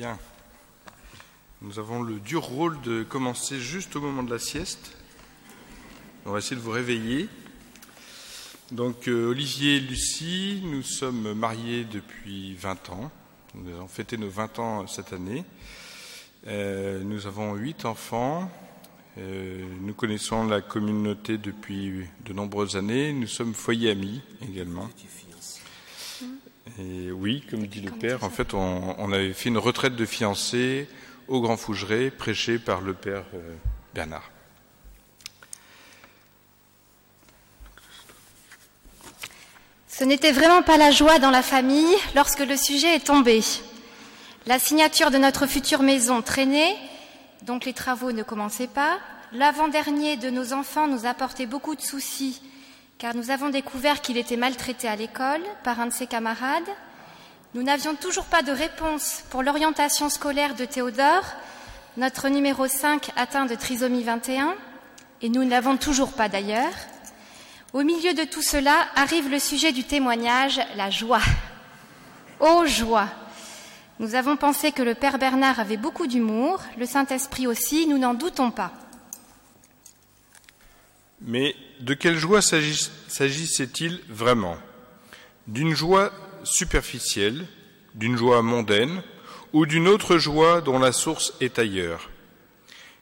Bien. Nous avons le dur rôle de commencer juste au moment de la sieste. On va essayer de vous réveiller. Donc euh, Olivier et Lucie, nous sommes mariés depuis 20 ans. Nous avons fêté nos 20 ans cette année. Euh, nous avons huit enfants. Euh, nous connaissons la communauté depuis de nombreuses années. Nous sommes foyer amis également. Et oui, comme dit le père, en fait, on, avait fait une retraite de fiancés au Grand Fougeray, prêchée par le père euh, Bernard. Ce n'était vraiment pas la joie dans la famille lorsque le sujet est tombé. La signature de notre future maison traînait, donc les travaux ne commençaient pas. L'avant-dernier de nos enfants nous apportait beaucoup de soucis car nous avons découvert qu'il était maltraité à l'école par un de ses camarades. Nous n'avions toujours pas de réponse pour l'orientation scolaire de Théodore, notre numéro 5 atteint de trisomie 21, et nous ne l'avons toujours pas d'ailleurs. Au milieu de tout cela arrive le sujet du témoignage, la joie. Oh joie Nous avons pensé que le Père Bernard avait beaucoup d'humour, le Saint-Esprit aussi, nous n'en doutons pas. Mais de quelle joie s'agissait-il vraiment? D'une joie superficielle, d'une joie mondaine, ou d'une autre joie dont la source est ailleurs?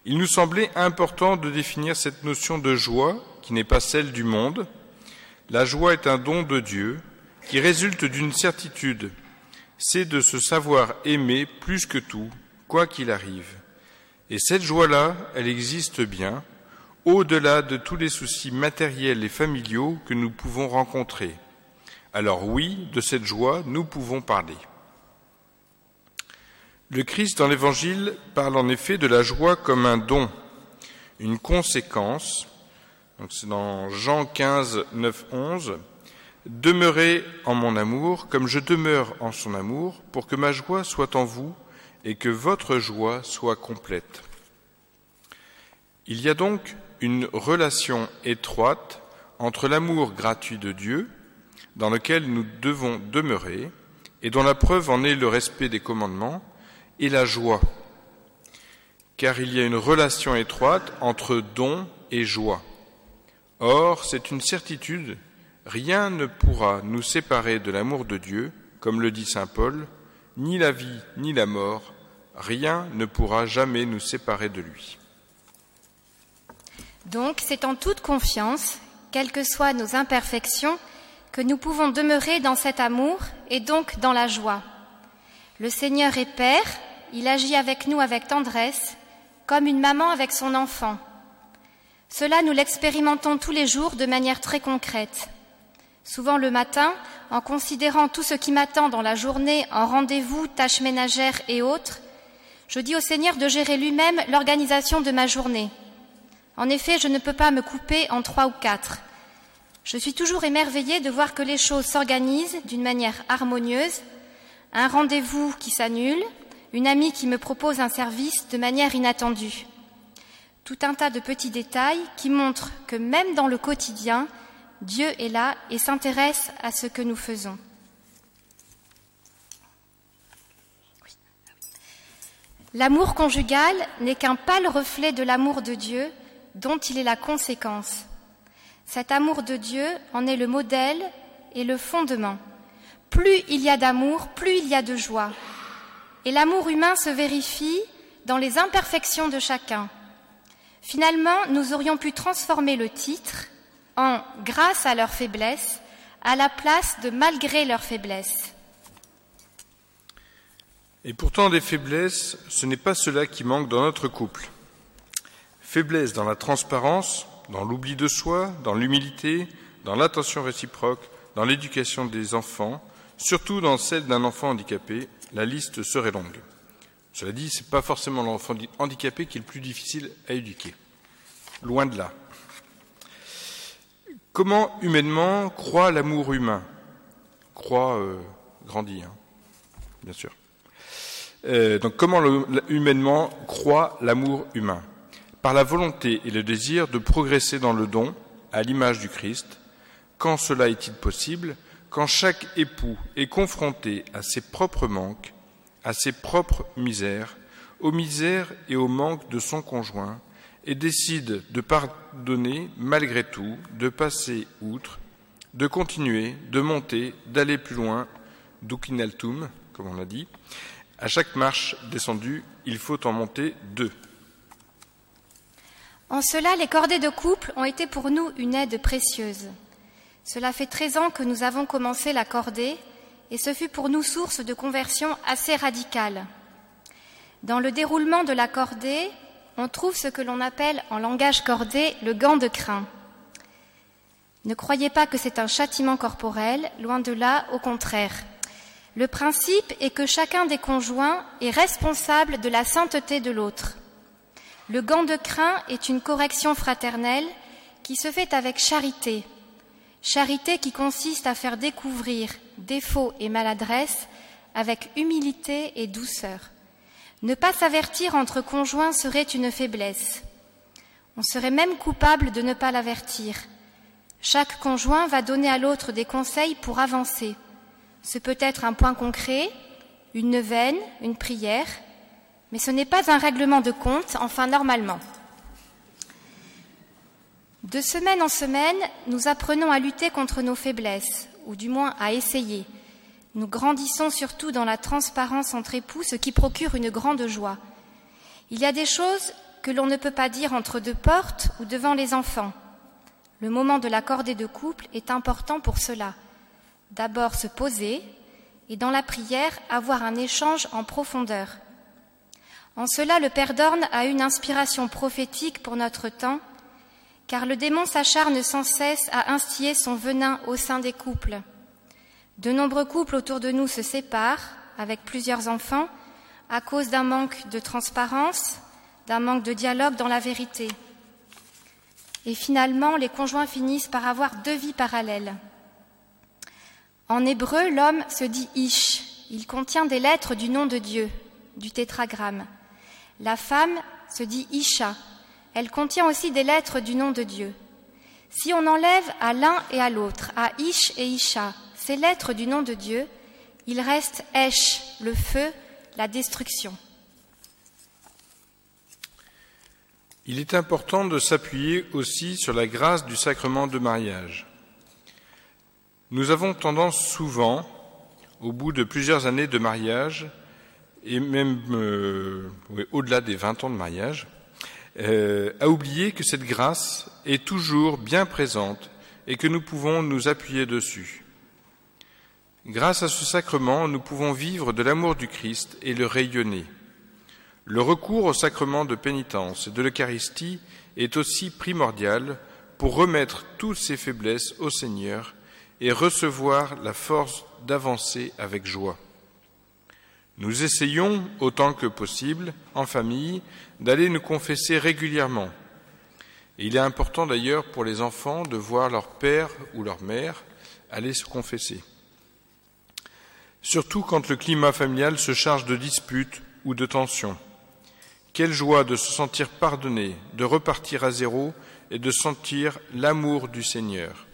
Il nous semblait important de définir cette notion de joie qui n'est pas celle du monde. La joie est un don de Dieu qui résulte d'une certitude, c'est de se savoir aimer plus que tout, quoi qu'il arrive. Et cette joie-là, elle existe bien, au-delà de tous les soucis matériels et familiaux que nous pouvons rencontrer. Alors oui, de cette joie, nous pouvons parler. Le Christ dans l'Évangile parle en effet de la joie comme un don, une conséquence. c'est dans Jean 15, 9, 11. Demeurez en mon amour comme je demeure en son amour, pour que ma joie soit en vous et que votre joie soit complète. Il y a donc une relation étroite entre l'amour gratuit de Dieu, dans lequel nous devons demeurer, et dont la preuve en est le respect des commandements, et la joie, car il y a une relation étroite entre don et joie. Or, c'est une certitude, rien ne pourra nous séparer de l'amour de Dieu, comme le dit Saint Paul, ni la vie ni la mort, rien ne pourra jamais nous séparer de lui. Donc c'est en toute confiance, quelles que soient nos imperfections, que nous pouvons demeurer dans cet amour et donc dans la joie. Le Seigneur est Père, il agit avec nous avec tendresse, comme une maman avec son enfant. Cela, nous l'expérimentons tous les jours de manière très concrète. Souvent le matin, en considérant tout ce qui m'attend dans la journée en rendez-vous, tâches ménagères et autres, je dis au Seigneur de gérer lui-même l'organisation de ma journée. En effet, je ne peux pas me couper en trois ou quatre. Je suis toujours émerveillée de voir que les choses s'organisent d'une manière harmonieuse, un rendez-vous qui s'annule, une amie qui me propose un service de manière inattendue. Tout un tas de petits détails qui montrent que même dans le quotidien, Dieu est là et s'intéresse à ce que nous faisons. L'amour conjugal n'est qu'un pâle reflet de l'amour de Dieu dont il est la conséquence. Cet amour de Dieu en est le modèle et le fondement. Plus il y a d'amour, plus il y a de joie. Et l'amour humain se vérifie dans les imperfections de chacun. Finalement, nous aurions pu transformer le titre en grâce à leur faiblesse à la place de malgré leur faiblesse. Et pourtant, des faiblesses, ce n'est pas cela qui manque dans notre couple. Faiblesse dans la transparence, dans l'oubli de soi, dans l'humilité, dans l'attention réciproque, dans l'éducation des enfants, surtout dans celle d'un enfant handicapé, la liste serait longue. Cela dit, ce n'est pas forcément l'enfant handicapé qui est le plus difficile à éduquer. Loin de là. Comment humainement croit l'amour humain? Croit euh, grandit, hein, bien sûr. Euh, donc comment humainement croit l'amour humain? Par la volonté et le désir de progresser dans le don à l'image du Christ, quand cela est-il possible, quand chaque époux est confronté à ses propres manques à ses propres misères, aux misères et aux manques de son conjoint, et décide de pardonner malgré tout, de passer outre, de continuer, de monter, d'aller plus loin, dukinaltum, comme on l'a dit. À chaque marche descendue, il faut en monter deux. En cela, les cordées de couple ont été pour nous une aide précieuse. Cela fait 13 ans que nous avons commencé la cordée et ce fut pour nous source de conversion assez radicale. Dans le déroulement de la cordée, on trouve ce que l'on appelle en langage cordé le gant de crin. Ne croyez pas que c'est un châtiment corporel, loin de là, au contraire. Le principe est que chacun des conjoints est responsable de la sainteté de l'autre. Le gant de crin est une correction fraternelle qui se fait avec charité. Charité qui consiste à faire découvrir défauts et maladresses avec humilité et douceur. Ne pas s'avertir entre conjoints serait une faiblesse. On serait même coupable de ne pas l'avertir. Chaque conjoint va donner à l'autre des conseils pour avancer. Ce peut être un point concret, une neuvaine, une prière, mais ce n'est pas un règlement de compte, enfin normalement. De semaine en semaine, nous apprenons à lutter contre nos faiblesses, ou du moins à essayer. Nous grandissons surtout dans la transparence entre époux, ce qui procure une grande joie. Il y a des choses que l'on ne peut pas dire entre deux portes ou devant les enfants. Le moment de la cordée de couple est important pour cela. D'abord se poser et dans la prière avoir un échange en profondeur. En cela, le Père d'Orne a une inspiration prophétique pour notre temps, car le démon s'acharne sans cesse à instiller son venin au sein des couples. De nombreux couples autour de nous se séparent avec plusieurs enfants à cause d'un manque de transparence, d'un manque de dialogue dans la vérité. Et finalement, les conjoints finissent par avoir deux vies parallèles. En hébreu, l'homme se dit Ish. Il contient des lettres du nom de Dieu, du tétragramme. La femme se dit Isha. Elle contient aussi des lettres du nom de Dieu. Si on enlève à l'un et à l'autre, à Ish et Isha, ces lettres du nom de Dieu, il reste Esh, le feu, la destruction. Il est important de s'appuyer aussi sur la grâce du sacrement de mariage. Nous avons tendance souvent, au bout de plusieurs années de mariage, et même euh, au-delà des 20 ans de mariage, euh, à oublier que cette grâce est toujours bien présente et que nous pouvons nous appuyer dessus. Grâce à ce sacrement, nous pouvons vivre de l'amour du Christ et le rayonner. Le recours au sacrement de pénitence et de l'Eucharistie est aussi primordial pour remettre toutes ses faiblesses au Seigneur et recevoir la force d'avancer avec joie. Nous essayons, autant que possible, en famille, d'aller nous confesser régulièrement. Il est important d'ailleurs pour les enfants de voir leur père ou leur mère aller se confesser surtout quand le climat familial se charge de disputes ou de tensions. Quelle joie de se sentir pardonné, de repartir à zéro et de sentir l'amour du Seigneur.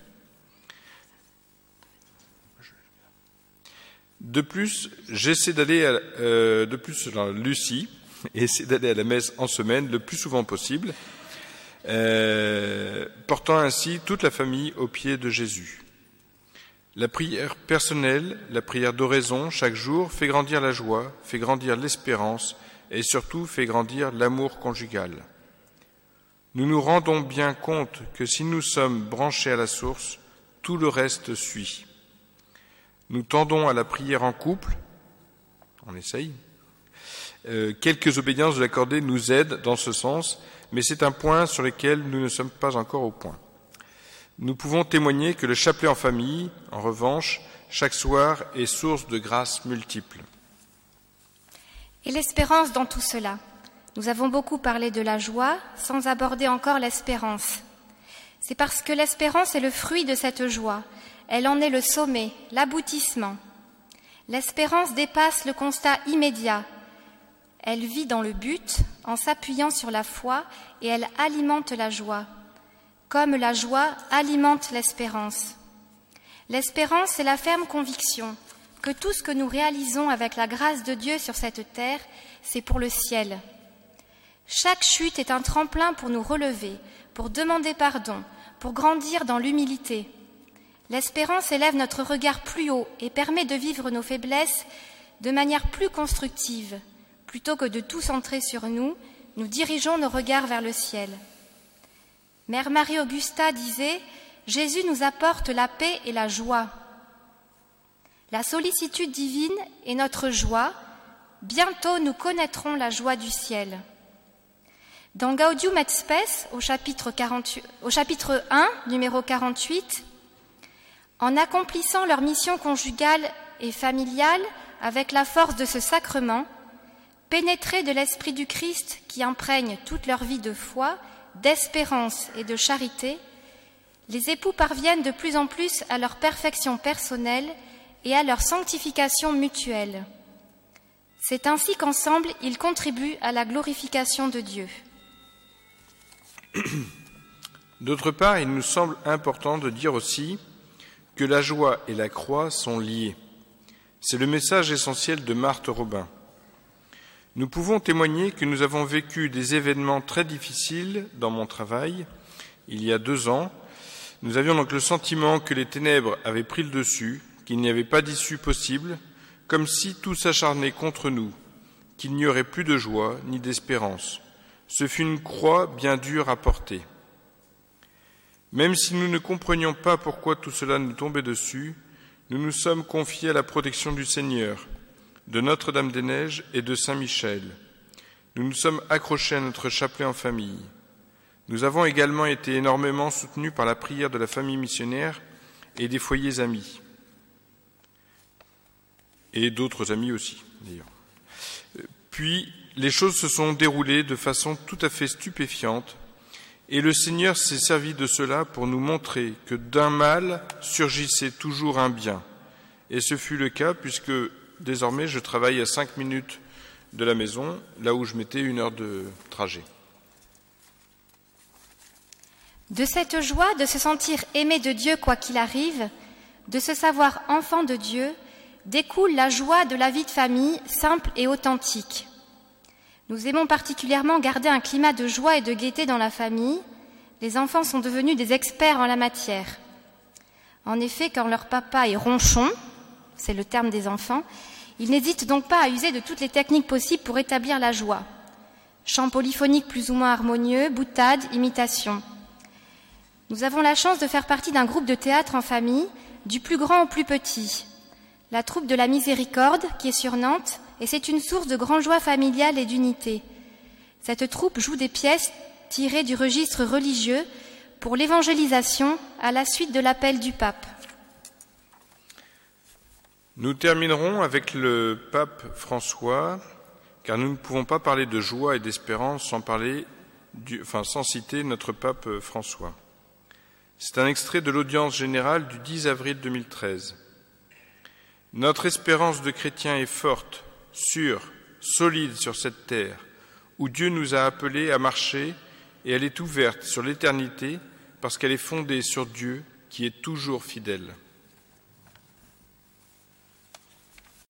De plus, j'essaie d'aller, euh, de plus, Lucie essaie d'aller à la messe en semaine le plus souvent possible, euh, portant ainsi toute la famille aux pieds de Jésus. La prière personnelle, la prière d'oraison chaque jour fait grandir la joie, fait grandir l'espérance et surtout fait grandir l'amour conjugal. Nous nous rendons bien compte que si nous sommes branchés à la source, tout le reste suit. Nous tendons à la prière en couple, on essaye. Euh, quelques obédiences de l'accordé nous aident dans ce sens, mais c'est un point sur lequel nous ne sommes pas encore au point. Nous pouvons témoigner que le chapelet en famille, en revanche, chaque soir est source de grâces multiples. Et l'espérance dans tout cela? Nous avons beaucoup parlé de la joie sans aborder encore l'espérance. C'est parce que l'espérance est le fruit de cette joie. Elle en est le sommet, l'aboutissement. L'espérance dépasse le constat immédiat. Elle vit dans le but en s'appuyant sur la foi et elle alimente la joie comme la joie alimente l'espérance. L'espérance est la ferme conviction que tout ce que nous réalisons avec la grâce de Dieu sur cette terre, c'est pour le ciel. Chaque chute est un tremplin pour nous relever, pour demander pardon, pour grandir dans l'humilité. L'espérance élève notre regard plus haut et permet de vivre nos faiblesses de manière plus constructive. Plutôt que de tout centrer sur nous, nous dirigeons nos regards vers le ciel. Mère Marie-Augusta disait Jésus nous apporte la paix et la joie. La sollicitude divine est notre joie. Bientôt nous connaîtrons la joie du ciel. Dans Gaudium et Spes, au chapitre, 48, au chapitre 1, numéro 48, en accomplissant leur mission conjugale et familiale avec la force de ce sacrement, pénétrés de l'Esprit du Christ qui imprègne toute leur vie de foi, d'espérance et de charité, les époux parviennent de plus en plus à leur perfection personnelle et à leur sanctification mutuelle. C'est ainsi qu'ensemble, ils contribuent à la glorification de Dieu. D'autre part, il nous semble important de dire aussi que la joie et la croix sont liées. C'est le message essentiel de Marthe Robin. Nous pouvons témoigner que nous avons vécu des événements très difficiles dans mon travail il y a deux ans. Nous avions donc le sentiment que les ténèbres avaient pris le dessus qu'il n'y avait pas d'issue possible, comme si tout s'acharnait contre nous, qu'il n'y aurait plus de joie ni d'espérance. Ce fut une croix bien dure à porter. Même si nous ne comprenions pas pourquoi tout cela nous tombait dessus, nous nous sommes confiés à la protection du Seigneur, de Notre-Dame-des-Neiges et de Saint-Michel. Nous nous sommes accrochés à notre chapelet en famille. Nous avons également été énormément soutenus par la prière de la famille missionnaire et des foyers amis et d'autres amis aussi, d'ailleurs. Puis, les choses se sont déroulées de façon tout à fait stupéfiante, et le Seigneur s'est servi de cela pour nous montrer que d'un mal surgissait toujours un bien. Et ce fut le cas puisque désormais je travaille à cinq minutes de la maison, là où je mettais une heure de trajet. De cette joie de se sentir aimé de Dieu quoi qu'il arrive, de se savoir enfant de Dieu, découle la joie de la vie de famille simple et authentique. Nous aimons particulièrement garder un climat de joie et de gaieté dans la famille. Les enfants sont devenus des experts en la matière. En effet, quand leur papa est ronchon, c'est le terme des enfants, ils n'hésitent donc pas à user de toutes les techniques possibles pour établir la joie. Chants polyphoniques plus ou moins harmonieux, boutades, imitations. Nous avons la chance de faire partie d'un groupe de théâtre en famille, du plus grand au plus petit la troupe de la Miséricorde qui est sur Nantes, et c'est une source de grande joie familiale et d'unité. Cette troupe joue des pièces tirées du registre religieux pour l'évangélisation à la suite de l'appel du pape. Nous terminerons avec le pape François, car nous ne pouvons pas parler de joie et d'espérance sans parler enfin, sans citer notre pape François. C'est un extrait de l'audience générale du 10 avril 2013. Notre espérance de chrétien est forte, sûre, solide sur cette terre, où Dieu nous a appelés à marcher, et elle est ouverte sur l'éternité parce qu'elle est fondée sur Dieu qui est toujours fidèle.